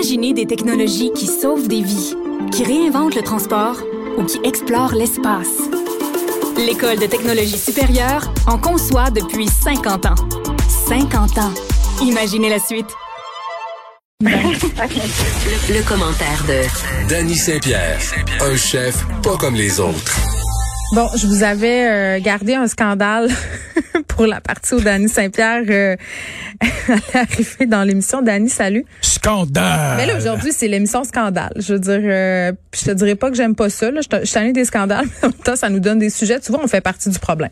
Imaginez des technologies qui sauvent des vies, qui réinventent le transport ou qui explorent l'espace. L'École de technologie supérieure en conçoit depuis 50 ans. 50 ans. Imaginez la suite. Le, commentaire de Danny Saint-Pierre, un chef pas comme les autres. Bon, je vous avais euh, gardé un scandale pour la partie où Danny Saint-Pierre euh, arriver dans l'émission. Danny, salut. Scandale! Mais là, aujourd'hui, c'est l'émission Scandale. Je veux dire, euh, je te dirais pas que j'aime pas ça. Là. Je, suis des scandales, mais en même temps, ça nous donne des sujets. Tu vois, on fait partie du problème.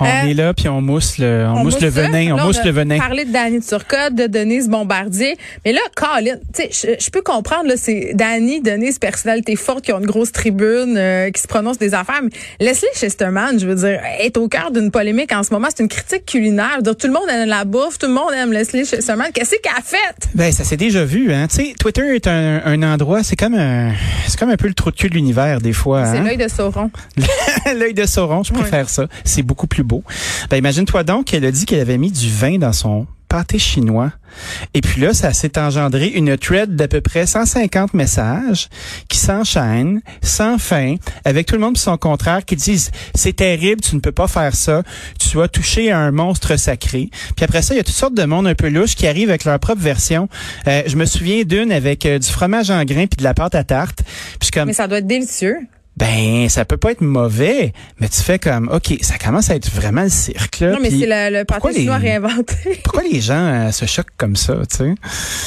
On euh, est là, puis on mousse le, on, mousse, le venin. On mousse le venin. parler de Danny Turcotte, de Denise Bombardier. Mais là, Colin, tu sais, je, peux comprendre, là, c'est Danny, Denise, personnalité forte, qui ont une grosse tribune, euh, qui se prononce des affaires. Mais Leslie Chesterman, je veux dire, est au cœur d'une polémique en ce moment. C'est une critique culinaire. tout le monde aime la bouffe, tout le monde aime Leslie Chesterman. Qu'est-ce qu'elle a fait? Ben, ça s'est déjà vu, hein. Tu sais, Twitter est un, un endroit, c'est comme un, c'est comme un peu le trou de cul de l'univers, des fois. C'est hein. l'œil de Sauron. l'œil de Sauron, je préfère ça. C'est beaucoup plus beau. Ben, imagine-toi donc qu'elle a dit qu'elle avait mis du vin dans son pâté chinois. Et puis là, ça s'est engendré une thread d'à peu près 150 messages qui s'enchaînent sans fin, avec tout le monde qui son contraire, qui disent c'est terrible, tu ne peux pas faire ça, tu vas toucher à un monstre sacré. Puis après ça, il y a toutes sortes de monde un peu louche qui arrivent avec leur propre version. Euh, je me souviens d'une avec euh, du fromage en grains puis de la pâte à tarte. Puis comme Mais ça doit être délicieux ben ça peut pas être mauvais, mais tu fais comme OK, ça commence à être vraiment le cirque là. Non, mais c'est le, le pâté chinois réinventé. pourquoi les gens euh, se choquent comme ça, tu sais?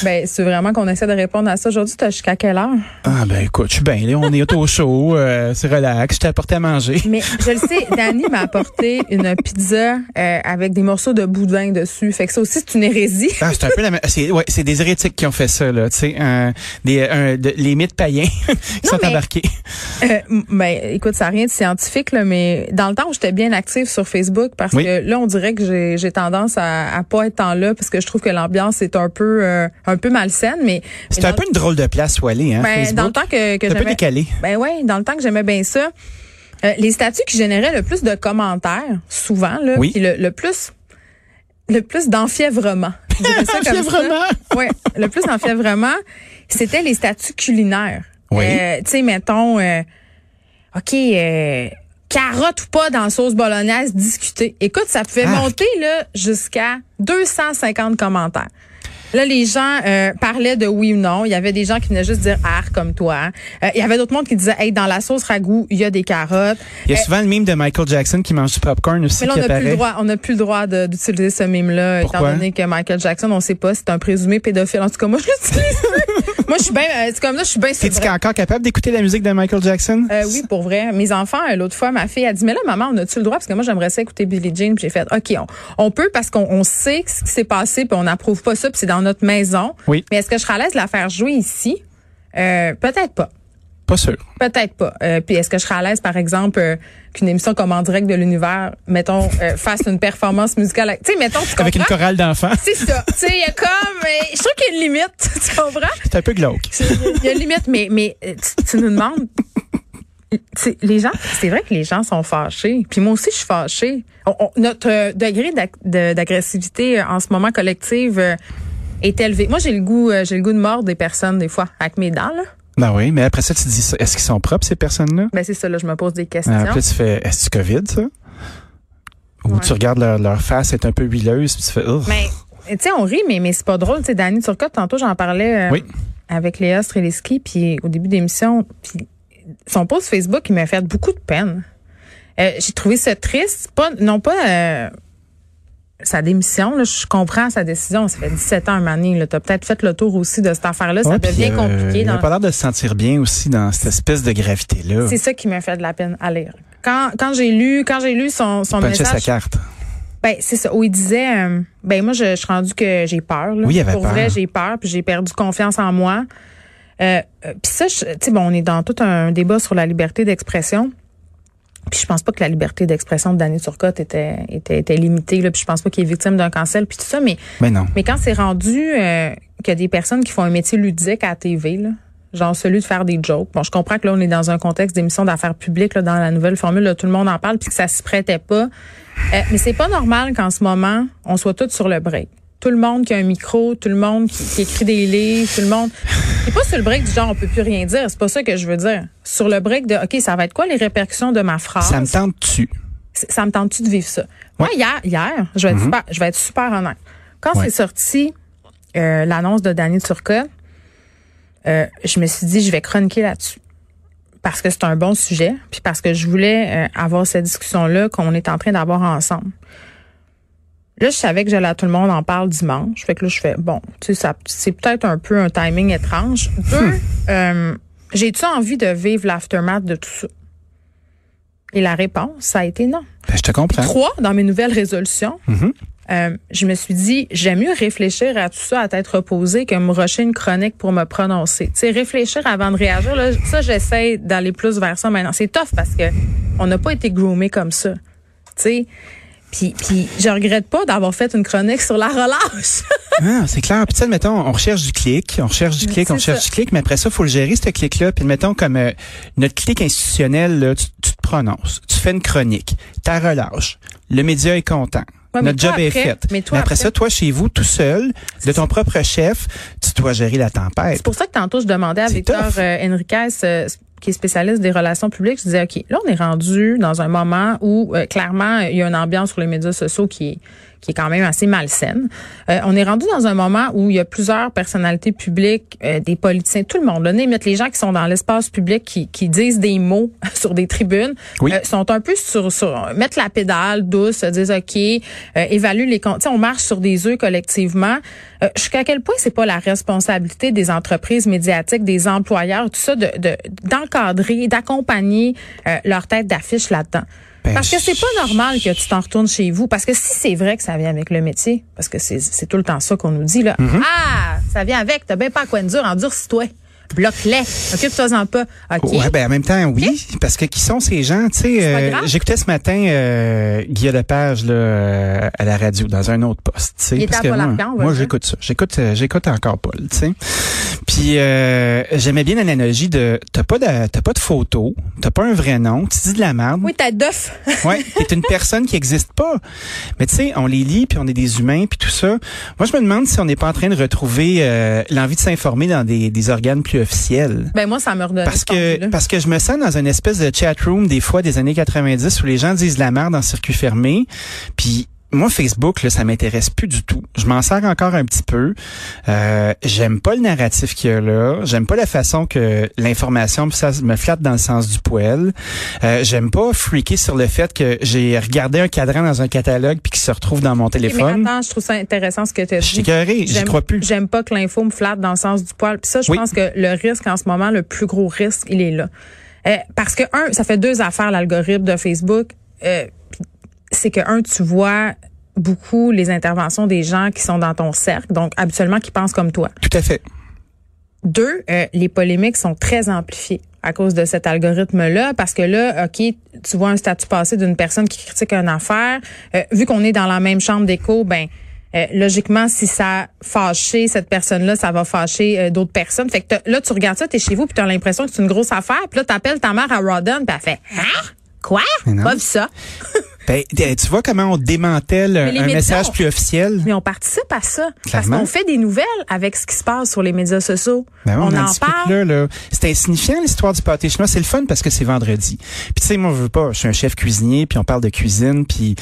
Ben c'est vraiment qu'on essaie de répondre à ça aujourd'hui, tu jusqu'à quelle heure? Ah ben écoute, je suis bien là, on est au chaud, euh, c'est relax, je t'ai apporté à manger. Mais je le sais, Danny m'a apporté une pizza euh, avec des morceaux de boudin dessus, fait que ça aussi c'est une hérésie. Ah, c'est un peu la c'est ouais, c'est des hérétiques qui ont fait ça là, tu sais, des les mythes païens qui sont embarqués. Ben, écoute, ça n'a rien de scientifique, là, mais dans le temps où j'étais bien active sur Facebook, parce que là, on dirait que j'ai tendance à, à pas être en là, parce que je trouve que l'ambiance est un peu euh, un peu malsaine, mais c'est un peu une drôle de place où aller, hein. Ben, Facebook. dans le temps que, que un peu décalé. Ben ouais, dans le temps que j'aimais bien ça. Euh, les statuts qui généraient le plus de commentaires, souvent, là, oui. le, le plus le plus d'enfièvrement. D'enfièvrement? Oui, le plus d'enfièvrement, c'était les statuts culinaires. Oui. Euh, tu sais, mettons, euh, OK, euh, carotte ou pas dans la sauce bolognaise, discuter. Écoute, ça pouvait monter là jusqu'à 250 commentaires. Là, les gens euh, parlaient de oui ou non. Il y avait des gens qui venaient juste dire ah comme toi. Euh, il y avait d'autres monde qui disaient hey dans la sauce ragoût il y a des carottes. Il y a souvent le mime de Michael Jackson qui mange du popcorn aussi mais là, on n'a plus le droit, on n'a plus le droit d'utiliser ce mime là étant donné que Michael Jackson, on sait pas, c'est un présumé pédophile. En tout cas, moi je l'utilise. Moi je suis bien c'est comme là, je suis bien Es-tu encore capable d'écouter la musique de Michael Jackson? Euh, oui, pour vrai. Mes enfants l'autre fois ma fille a dit mais là maman, on a-tu le droit? Parce que moi j'aimerais ça écouter Billie Jean, puis j'ai fait OK, on, on peut parce qu'on sait ce qui s'est passé puis on n'approuve pas ça, puis c'est dans notre maison. Oui. Mais est-ce que je serais à l'aise de la faire jouer ici? Euh, peut-être pas. Pas sûr. Peut-être pas. Euh, puis est-ce que je serais à l'aise, par exemple, euh, qu'une émission comme en direct de l'univers, mettons, euh, fasse une performance musicale, tu sais, mettons, tu Avec une chorale d'enfants. C'est ça. Tu sais, il y a comme, euh, je trouve qu'il y a une limite, tu comprends? C'est un peu glauque. Il y a une limite, mais, mais tu, tu nous demandes, les gens, c'est vrai que les gens sont fâchés. Puis moi aussi, je suis fâchée. notre degré d'agressivité en ce moment collective est élevé. Moi, j'ai le goût, j'ai le goût de mordre des personnes des fois avec mes dents là. Ben oui, mais après ça, tu te dis, est-ce qu'ils sont propres ces personnes-là? Ben c'est ça là, je me pose des questions. Ah, après, tu fais, est-ce que Covid ça? Ou tu regardes leur, leur face est un peu huileuse, puis tu fais, Mais tu sais, on rit, mais mais c'est pas drôle. Tu sais, Dani Turcotte, tantôt j'en parlais euh, oui. avec Léa Streliski, puis au début d'émission, puis son post Facebook, il m'a fait beaucoup de peine. Euh, j'ai trouvé ça triste, pas non pas euh, sa démission, là, je comprends sa décision. Ça fait 17 ans, un moment Tu as peut-être fait le tour aussi de cette affaire-là. ça devient euh, compliqué. Il n'a pas l'air de se sentir bien aussi dans cette espèce de gravité-là. C'est ça qui m'a fait de la peine à lire. Quand, quand j'ai lu, quand j'ai lu son, son il message. sa carte. Ben, c'est ça. Où il disait, euh, ben, moi, je, je, suis rendu que j'ai peur, là. Oui, il avait Pour peur. vrai, j'ai peur, puis j'ai perdu confiance en moi. Euh, puis ça, tu sais, bon, on est dans tout un débat sur la liberté d'expression. Puis je pense pas que la liberté d'expression de Danny Turcotte était, était, était limitée. Là, puis je pense pas qu'il est victime d'un cancel puis tout ça. Mais, mais non. Mais quand c'est rendu euh, qu'il y a des personnes qui font un métier ludique à la TV, là, genre celui de faire des jokes. Bon, je comprends que là, on est dans un contexte d'émission d'affaires publiques, là, dans la nouvelle formule, là, tout le monde en parle, puis que ça se prêtait pas. Euh, mais c'est pas normal qu'en ce moment, on soit tous sur le break Tout le monde qui a un micro, tout le monde qui, qui écrit des livres, tout le monde. C'est pas sur le break du genre on peut plus rien dire. C'est pas ça que je veux dire. Sur le break de OK, ça va être quoi les répercussions de ma phrase? Ça me tente-tu? ça me tente-tu de vivre ça? Moi, hier, hier, je vais être, super, je vais être super honnête. Quand Ouais. c'est sorti euh, l'annonce de Danny Turcotte, euh, je me suis dit, je vais chroniquer là-dessus. Parce que c'est un bon sujet, puis parce que je voulais euh, avoir cette discussion-là qu'on est en train d'avoir ensemble. Là, je savais que j'allais à tout le monde en parle dimanche. Fait que là, je fais, bon, tu sais, ça, c'est peut-être un peu un timing étrange. Deux, euh, j'ai-tu envie de vivre l'aftermath de tout ça? Et la réponse, ça a été non. Ben, je te comprends. Trois, dans mes nouvelles résolutions, euh, je me suis dit, j'aime mieux réfléchir à tout ça à tête reposée que me rusher une chronique pour me prononcer. Tu sais, réfléchir avant de réagir, là, ça, j'essaie d'aller plus vers ça maintenant. C'est tough parce que on n'a pas été groomé comme ça. Tu sais, puis, puis je regrette pas d'avoir fait une chronique sur la relâche. Ah, c'est clair. Puis, tu sais, mettons, on recherche du clic, on recherche du clic, on recherche ça. du clic, mais après ça, faut le gérer, ce clic-là. Puis, mettons, comme euh, notre clic institutionnel, là, tu, tu te prononces, tu fais une chronique, ta relâche, le média est content. Ouais, notre job est fait. mais toi après, après- ça, toi, chez vous, tout seul, de ton propre chef, tu dois gérer la tempête. C'est pour ça que tantôt, je demandais à Victor euh, Enriquez, euh, qui est spécialiste des relations publiques, je disais, OK, là, on est rendu dans un moment où, euh, clairement, il y a une ambiance sur les médias sociaux qui est, qui est quand même assez malsaine. Euh, on est rendu dans un moment où il y a plusieurs personnalités publiques, euh, des politiciens, tout le monde, là, mettre les gens qui sont dans l'espace public, qui, qui disent des mots sur des tribunes, Oui. euh, sont un peu sur, sur mettre la pédale douce, se disent, OK, euh, évalue les comptes. On marche sur des œufs collectivement. Euh, jusqu'à quel point c'est pas la responsabilité des entreprises médiatiques, des employeurs, tout ça, de de- d'encadrer, d'accompagner euh, leur tête d'affiche là-dedans? Ben, parce que c'est pas normal que tu t'en retournes chez vous. Parce que si c'est vrai que ça vient avec le métier, parce que c'est tout le temps ça qu'on nous dit, là. Mm-hmm. Ah, ça vient avec, t'as bien pas à quoi dire, endurcis-toi. Bloque-les. Occupe-toi-en pas. OK? Ouais, ben en même temps, oui, parce que qui sont ces gens, tu sais, euh, j'écoutais ce matin euh, Guillaume Lepage là euh, à la radio dans un autre poste, tu sais, parce que moi, moi j'écoute ça, j'écoute euh, j'écoute encore Paul, tu sais. Puis euh, j'aimais bien l'analogie de t'as pas de t'as pas de photo, t'as pas un vrai nom, tu dis de la merde. Oui, tête d'œuf. Ouais, t'es une personne qui existe pas. Mais tu sais, on les lit puis on est des humains puis tout ça. Moi, je me demande si on n'est pas en train de retrouver euh, l'envie de s'informer dans des, des organes plus officiels. Ben moi, ça me redonne. Parce que parce que je me sens dans une espèce de chat room des fois des années 90 où les gens disent de la merde en circuit fermé. Puis moi Facebook là, ça m'intéresse plus du tout. Je m'en sers encore un petit peu. Euh, j'aime pas le narratif qu'il y a là. J'aime pas la façon que l'information ça me flatte dans le sens du poil. Euh, j'aime pas freaker sur le fait que j'ai regardé un cadran dans un catalogue puis qu'il se retrouve dans mon Mais téléphone. attends, je trouve ça intéressant ce que tu as Je dit. écœuré, j'y J'aime- crois plus. J'aime pas que l'info me flatte dans le sens du poil. Puis ça, je Oui. pense que le risque en ce moment, le plus gros risque, il est là. Euh, parce que un, ça fait deux affaires l'algorithme de Facebook. Euh, c'est que un, tu vois beaucoup les interventions des gens qui sont dans ton cercle, donc habituellement qui pensent comme toi. Tout à fait. Deux, euh, les polémiques sont très amplifiées à cause de cet algorithme-là, parce que là, OK, tu vois un statut passé d'une personne qui critique une affaire, euh, vu qu'on est dans la même chambre d'écho, ben euh, logiquement, si ça a fâché cette personne-là, ça va fâcher d'autres personnes. Fait que là, tu regardes ça, t'es chez vous, puis t'as l'impression que c'est une grosse affaire, puis là, t'appelles ta mère à Rodden, puis elle fait « Hein? Quoi? Pas vu ça? » Ben, tu vois comment on démantèle un, médias message plus officiel? Mais on participe à ça. Parce Clairement. qu'on fait des nouvelles avec ce qui se passe sur les médias sociaux. Ben on, on, en parle. là, là. C'est insignifiant l'histoire du pâté chinois. C'est le fun parce que c'est vendredi. Puis tu sais, moi je veux pas. Je suis un chef cuisinier, puis on parle de cuisine, puis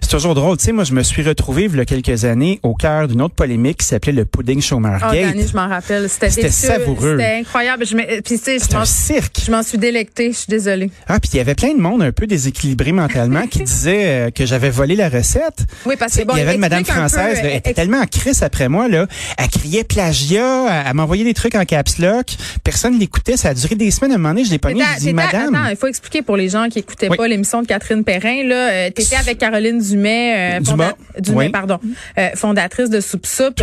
c'est toujours drôle. Tu sais, moi je me suis retrouvé il y a quelques années au cœur d'une autre polémique qui s'appelait le pudding Oh, Schumergate. Dani, je m'en rappelle. C'était C'était savoureux. C'était incroyable. Je me- puis, tu sais, je m'en- cirque. je m'en suis délectée. Je suis désolée. Ah, puis il y avait plein de monde un peu déséquilibré mentalement qui disait euh, que j'avais volé la recette. Oui, parce que bon, il y avait une madame un peu, française, là, euh, elle était tellement en crise après moi, là. Elle criait plagiat, elle, m'envoyait des trucs en caps lock. Personne l'écoutait, ça a duré des semaines. À un moment donné, je l'ai pogné, T'étais- je dis, madame. Attends, il faut expliquer pour les gens qui écoutaient Oui. pas l'émission de Catherine Perrin. Là, euh, t'étais avec Caroline Dumais, euh. Dumais, Oui. pardon, euh, fondatrice de Soup Soup,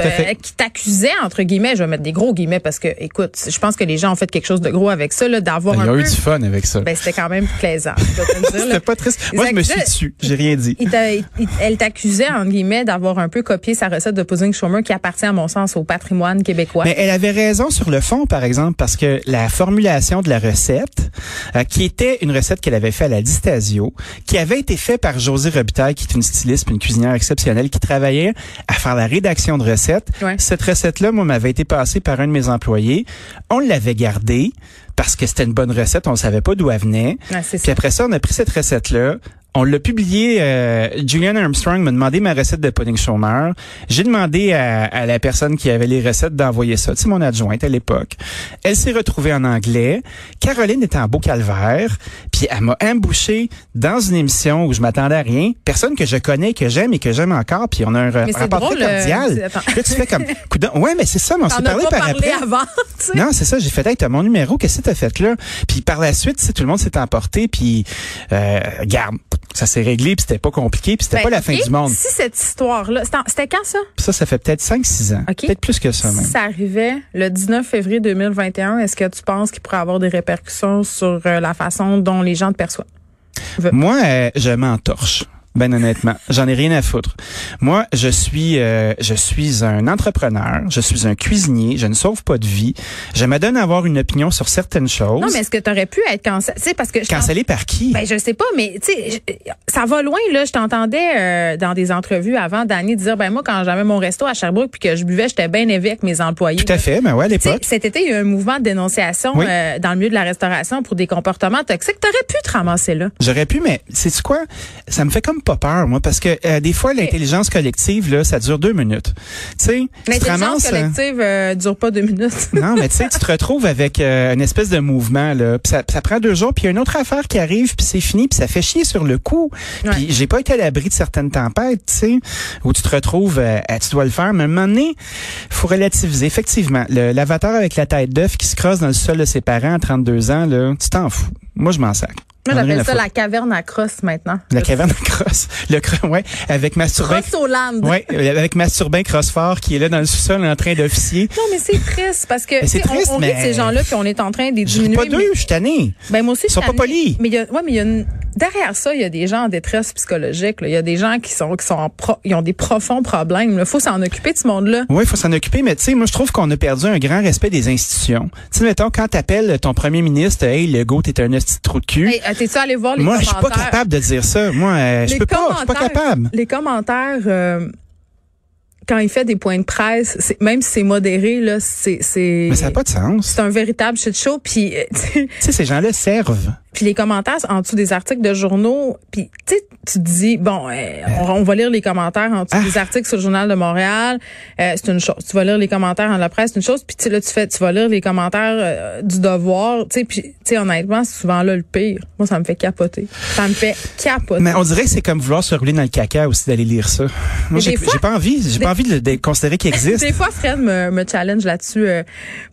qui t'accusait entre guillemets. Je vais mettre des gros guillemets parce que, écoute, je pense que les gens ont fait quelque chose de gros avec ça, là, d'avoir Ben, il y un a eu peu. du fun avec ça. Ben, c'était quand même plaisant. C'était pas triste. Moi, je me suis dessus. J'ai rien dit. Il t'a- il- elle t'accusait, en guillemets, d'avoir un peu copié sa recette de pudding chômeur qui appartient, à mon sens, au patrimoine québécois. Mais elle avait raison sur le fond, par exemple, parce que la formulation de la recette, euh, qui était une recette qu'elle avait faite à la Distasio, qui avait été faite par Josée Robitaille, qui est une styliste, une cuisinière exceptionnelle, qui travaillait à faire la rédaction de recettes. Ouais. Cette recette-là, moi, m'avait été passée par un de mes employés. On l'avait gardée parce que c'était une bonne recette, on ne savait pas d'où elle venait. Puis ça. après ça, on a pris cette recette-là. On l'a publié. Euh, Julian Armstrong m'a demandé ma recette de pudding chômeur. J'ai demandé à, à la personne qui avait les recettes d'envoyer ça. C'est mon adjointe à l'époque. Elle s'est retrouvée en anglais. Caroline était en beau calvaire. Puis elle m'a embouché dans une émission où je m'attendais à rien. Personne que je connais, que j'aime et que j'aime encore. Puis on a un Mais rapport drôle, très euh, cordial. attends. Là, tu fais comme... Ouais, mais c'est ça. Mais on s'est parlé pas par parlé après. avant, tu sais? Non, c'est ça. J'ai fait, hey, t'as mon numéro, qu'est-ce que t'as fait là? Puis par la suite, tout le monde s'est emporté, puis euh, garde, ça s'est réglé, puis c'était pas compliqué, puis c'était Ben, pas la fin du monde. Si cette histoire-là, c'était quand ça? Puis ça, ça fait peut-être 5-6 ans. OK. Peut-être plus que ça Si même. ça arrivait le 19 février 2021, est-ce que tu penses qu'il pourrait avoir des répercussions sur euh, la façon dont les gens te perçoivent? Moi, euh, je m'entorche. Ben honnêtement, j'en ai rien à foutre. Moi, je suis euh, je suis un entrepreneur, je suis un cuisinier, je ne sauve pas de vie. Je me donne à avoir une opinion sur certaines choses. Non, mais est-ce que tu aurais pu être cancellé? Tu sais, parce que je Cancellé par qui? Ben, je sais pas, mais tu sais, ça va loin, là. Je t'entendais euh, dans des entrevues avant, Dany, dire, ben moi, quand j'avais mon resto à Sherbrooke puis que je buvais, j'étais bien élevé avec mes employés. Tout à fait, mais ouais, à l'époque. cet été, il y a eu un mouvement de dénonciation Oui. euh, dans le milieu de la restauration pour des comportements toxiques. T'aurais pu te ramasser là. J'aurais pu, mais c'est quoi? Ça me fait comme pas peur, moi, parce que euh, des fois l'intelligence collective là, ça dure deux minutes. Tu L'intelligence euh, collective euh, dure pas deux minutes. Non, mais tu sais, tu te retrouves avec euh, une espèce de mouvement là, puis ça, ça prend deux jours, puis une autre affaire qui arrive, puis c'est fini, puis ça fait chier sur le coup. Ouais. Puis j'ai pas été à l'abri de certaines tempêtes, tu sais, où tu te retrouves, euh, à- tu dois le faire, mais à un moment donné, faut relativiser. Effectivement, le- l'avatar avec la tête d'œuf qui se crosse dans le sol de ses parents à 32 ans, là, tu t'en fous. Moi, je m'en sac. Moi, j'appelle ça la caverne à crosse maintenant. La caverne à crosse. Le cro- ouais, avec Masturbin. Crosse au land. Ouais, avec Masturbin Crossfort qui est là dans le sous-sol en train d'officier. Non, mais c'est triste parce que Mais c'est on- triste, on, rit de mais- ces gens-là puis on est en train de les Je diminuer. pas d'eux, mais- je suis tanné. Ben moi aussi, Ils sont je pas suis polis. Mais il y a, ouais, mais il y a une, derrière ça, il y a des gens en détresse psychologique. là. Il y a des gens qui sont, qui sont, en pro- ils ont des profonds problèmes. Il faut s'en occuper de ce monde-là. Oui, il faut s'en occuper, mais tu sais, moi, je trouve qu'on a perdu un grand respect des institutions. Tu sais, mettons, quand t'appelles ton premier ministre, hey, le go, t'es un de trou de cul. Hey, euh, t'es-tu allé voir les moi, je commentaires? suis pas capable de dire ça. Moi, euh, je peux pas, je suis pas capable. Les commentaires, euh, quand il fait des points de presse, même si c'est modéré, là, c'est, c'est, Mais ça n'a pas de sens. c'est un véritable shit show. Puis, euh, Tu sais, ces gens-là servent. Puis les commentaires en dessous des articles de journaux, puis tu tu te dis bon, euh, on, on va lire les commentaires en dessous Ah. des articles sur le journal de Montréal, euh, c'est une chose. Tu vas lire les commentaires dans la presse, c'est une chose. Puis là tu fais, tu vas lire les commentaires euh, du Devoir, tu sais, puis tu sais honnêtement, c'est souvent là le pire. Moi, ça me fait capoter. Ça me fait capoter. Mais on dirait que c'est comme vouloir se rouler dans le caca aussi d'aller lire ça. Moi, j'ai pas envie, j'ai pas envie de, de considérer qu'il existe. Des fois, Fred me, me challenge là-dessus euh,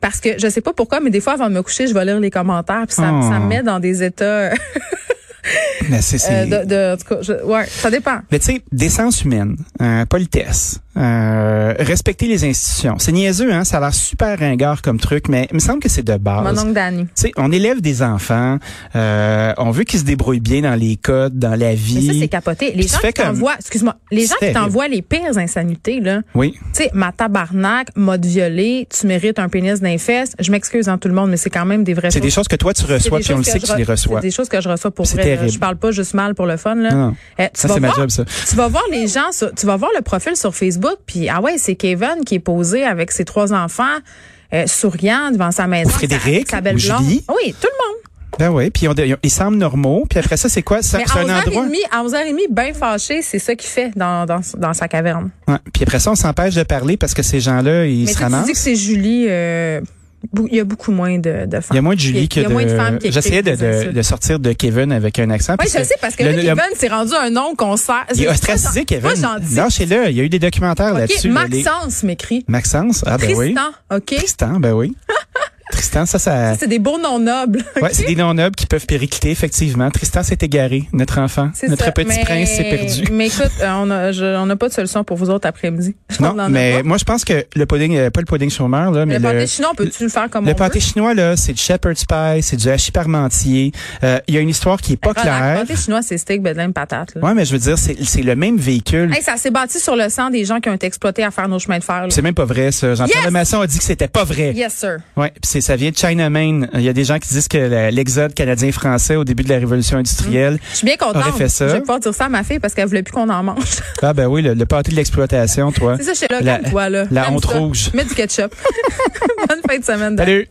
parce que je sais pas pourquoi, mais des fois avant de me coucher, je vais lire les commentaires puis ça, Oh. ça me met dans des états euh, Mais c'est, c'est- de, de, en tout cas, je- ouais, ça dépend. Mais tu sais, décence humaine, euh, politesse, euh, respecter les institutions. C'est niaiseux, hein? Ça a l'air super ringard comme truc, mais il me semble que c'est de base. Mon oncle Danny. Tu sais, on élève des enfants, euh, on veut qu'ils se débrouillent bien dans les codes, dans la vie. Mais ça, c'est capoté. Les Puis gens qui t'envoient, excuse-moi, les C'est gens qui t'envoient les pires insanités, là. Oui. Tu sais, ma tabarnak, mode violé, tu mérites un pénis d'un fesse. Je m'excuse en tout le monde, mais c'est quand même des vraies C'est choses. des choses que toi tu C'est reçois, puis on le sait que tu je les re- reçois. C'est des choses que je reçois pour C'est vrai. terrible. Je parle pas juste mal pour le fun, là. Non. Eh, tu Ça, c'est ma job, ça. Tu vas voir les gens, tu vas voir le profil sur Facebook, puis ah ouais, c'est Kevin qui est posé avec ses trois enfants, euh, souriant devant sa maison. Frédéric, sa, sa belle ou. Julie? Oui, tout le monde. Ben oui, puis on- ils semblent normaux, puis après ça, c'est quoi? Ça- Mais C'est à un endroit. 11h30, à 11h30, bien fâché, c'est ça qu'il fait dans, dans, dans sa caverne. Ouais. Puis après ça, on s'empêche de parler parce que ces gens-là, ils Mais se sais, tu ramassent. dis que c'est Julie. euh, il y a beaucoup moins de, de femmes. Il y a moins de Julie que Il y a de. moins de femmes qui J'essayais de, de, de sortir de Kevin avec un accent. Oui, je sais, parce que le- là, le- Kevin, c'est rendu un nom qu'on sert. Il est C'est ostracisé, pas Kevin. gentil. Lâchez-le. Il y a eu des documentaires là-dessus. là, les- Maxence m'écrit. Maxence? Ah, ben oui. Tristan, OK? Tristan, ben oui. Tristan, ça, ça. C'est des beaux noms nobles. Ouais, c'est des noms nobles qui peuvent péricliter, effectivement. Tristan s'est égaré, notre enfant. Notre ça. petit Mais- prince s'est perdu. Mais écoute, euh, on a, je- on n'a pas de solution pour vous autres après-midi. Non, mais moi, je pense que le pudding, euh, pas le pudding chômeur, là, mais le le, pâté chinois, peux-tu le faire comme le pâté chinois, là, c'est du shepherd's pie, c'est du hachis parmentier. Euh, Il y a une histoire qui est pas Le claire. pâté chinois, c'est steak, bedlin, patate. là. Ouais, mais je veux dire, c'est c'est le même véhicule. Ça s'est bâti sur le sang des gens qui ont été exploités à faire nos chemins de fer. C'est même pas vrai, ça. Jean-Pierre Yes! Lemasson a dit que c'était pas vrai. Yes, sir. Ouais, c'est ça vient de Chinaman. Il y a des gens qui disent que l'exode canadien-français au début de la révolution industrielle. Je suis bien contente. Aurait fait ça. Je vais pouvoir dire ça à ma fille parce qu'elle voulait plus qu'on en mange. Ah ben oui, le, le pâté de l'exploitation, toi. c'est ça, suis là, La- comme toi, là. la honte rouge. Mets du ketchup. Bonne fin de semaine. Salut.